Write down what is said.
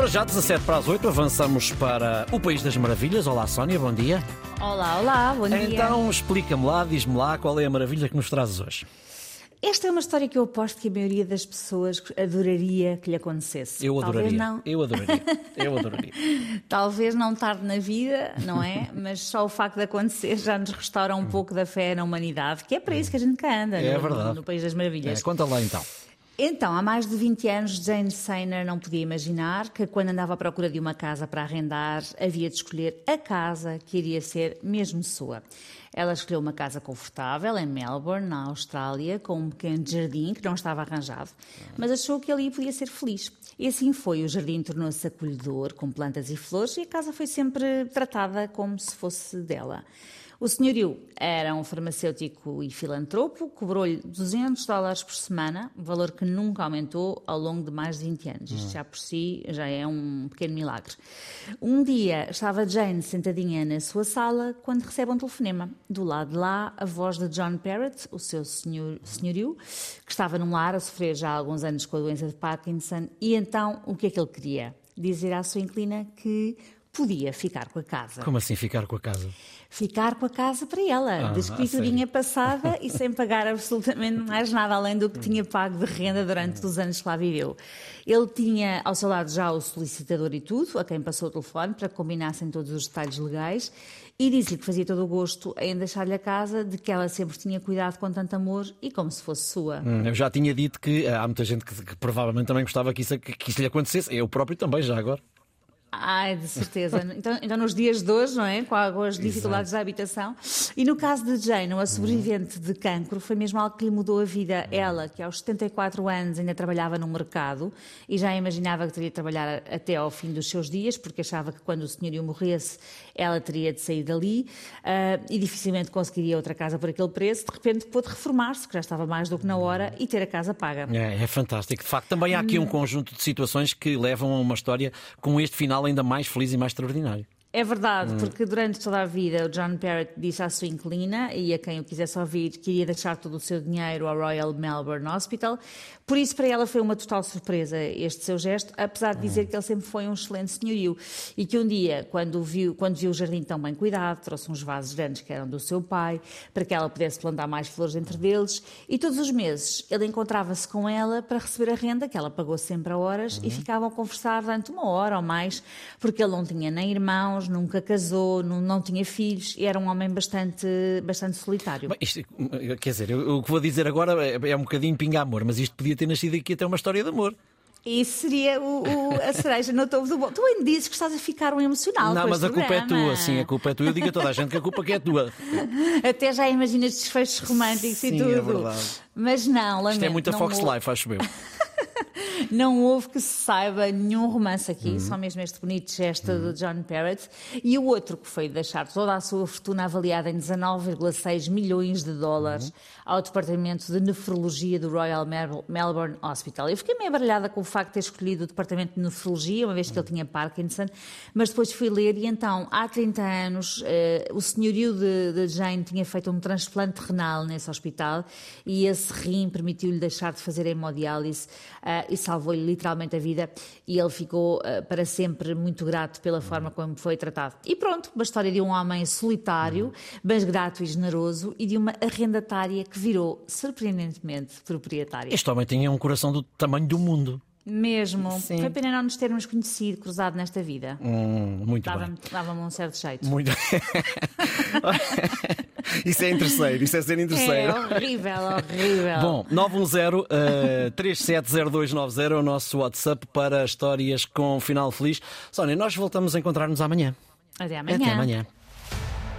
Para já, 17 para as 8, avançamos para o País das Maravilhas. Olá, Sónia, bom dia. Olá, olá, bom dia. Então, explica-me lá, diz-me lá qual é a maravilha que nos trazes hoje. Esta é uma história que eu aposto que a maioria das pessoas adoraria que lhe acontecesse. Eu adoraria. Talvez não, Eu adoraria. Eu adoraria. talvez não tarde na vida, não é? Mas só o facto de acontecer já nos restaura um pouco da fé na humanidade, que é para isso que a gente cá anda É no, verdade. no País das Maravilhas. É, conta lá então. Então, há mais de 20 anos, Jane Sainer não podia imaginar que, quando andava à procura de uma casa para arrendar, havia de escolher a casa que iria ser mesmo sua. Ela escolheu uma casa confortável em Melbourne, na Austrália, com um pequeno jardim que não estava arranjado, mas achou que ali podia ser feliz. E assim foi. O jardim tornou-se acolhedor, com plantas e flores, e a casa foi sempre tratada como se fosse dela. O senhorio era um farmacêutico e filantropo, cobrou-lhe 200 dólares por semana, valor que nunca aumentou ao longo de mais de 20 anos. Isto já por si já é um pequeno milagre. Um dia estava Jane sentadinha na sua sala quando recebe um telefonema. Do lado de lá, a voz de John Parrott, o seu senhor, senhorio, que estava num lar a sofrer já há alguns anos com a doença de Parkinson. E então, o que é que ele queria? Dizer à sua inclina que podia ficar com a casa Como assim ficar com a casa? ficar com a casa para ela, Ah, de escriturinha passada e sem pagar absolutamente mais nada além do que tinha pago de renda durante os anos que lá viveu. Ele tinha ao seu lado já o solicitador e tudo, a quem passou o telefone para que combinassem todos os detalhes legais e disse-lhe que fazia todo o gosto em deixar-lhe a casa, de que ela sempre tinha cuidado com tanto amor e como se fosse sua. Hum, Eu já tinha dito que há muita gente que, que provavelmente também gostava que isso, que isso lhe acontecesse. Eu próprio também, já agora. Ai, de certeza. Então, então, nos dias de hoje, não é? Com as dificuldades da habitação. E no caso de Jane, uma sobrevivente de cancro, foi mesmo algo que lhe mudou a vida. Ela, que aos 74 anos ainda trabalhava no mercado e já imaginava que teria de trabalhar até ao fim dos seus dias, porque achava que quando o senhorio morresse, ela teria de sair dali ah, e dificilmente conseguiria outra casa por aquele preço. De repente pôde reformar-se, que já estava mais do que na hora, e ter a casa paga. É, é fantástico. De facto, também há aqui um conjunto de situações que levam a uma história com este final ainda mais feliz e mais extraordinário. É verdade, porque durante toda a vida o John Parrott disse à sua inclina e a quem o quisesse ouvir que iria deixar todo o seu dinheiro ao Royal Melbourne Hospital. Por isso, para ela foi uma total surpresa este seu gesto, apesar de dizer que ele sempre foi um excelente senhorio e que um dia, quando viu, quando viu o jardim tão bem cuidado, trouxe uns vasos grandes que eram do seu pai, para que ela pudesse plantar mais flores entre deles, e todos os meses ele encontrava-se com ela para receber a renda, que ela pagou sempre a horas, e ficavam a conversar durante uma hora ou mais, porque ele não tinha nem irmãos, nunca casou, não, não tinha filhos, e era um homem bastante, bastante solitário. Bem, isto, quer dizer, o que vou dizer agora é, é um bocadinho pinga-amor, mas isto podia ter nascido aqui até uma história de amor. Isso seria o, o- a cereja no topo do bolo. Tu ainda dizes que estás a ficar um emocional não, mas a este culpa é programa. tua, sim, a culpa é tua. Eu digo a toda a gente que a culpa que é tua. Até já imaginas desfechos românticos Sim, e é tudo. verdade. Mas não, lamento. Isto é muita Fox houve- Life, acho eu. Não houve que se saiba nenhum romance aqui, Uhum. só mesmo este bonito gesto de John Parrott. E o outro que foi deixar toda a sua fortuna avaliada em 19,6 milhões de dólares Uhum. ao Departamento de Nefrologia do Royal Mel- Melbourne Hospital. Eu fiquei meio baralhada com o facto de ter escolhido o Departamento de Nefrologia, uma vez que ele tinha Parkinson, mas depois fui ler e então, há 30 anos, eh, o senhorio de, de Jane tinha feito um transplante renal nesse hospital e esse rim permitiu-lhe deixar de fazer hemodiálise eh, e salvou-lhe literalmente a vida e ele ficou eh, para sempre muito grato pela forma como foi tratado. E pronto, uma história de um homem solitário, mas grato e generoso e de uma arrendatária que virou surpreendentemente proprietária. Este homem tinha um coração do tamanho do mundo. Mesmo. Sim. Foi pena não nos termos conhecido, cruzado nesta vida. Hum, muito bem. Dava-me um certo jeito. Muito. isso é interesseiro, isso é ser É interesseiro. horrível, horrível. Bom, 910-370290 é o nosso WhatsApp para histórias com final feliz. Sónia, nós voltamos a encontrar-nos amanhã. Até amanhã. Até amanhã.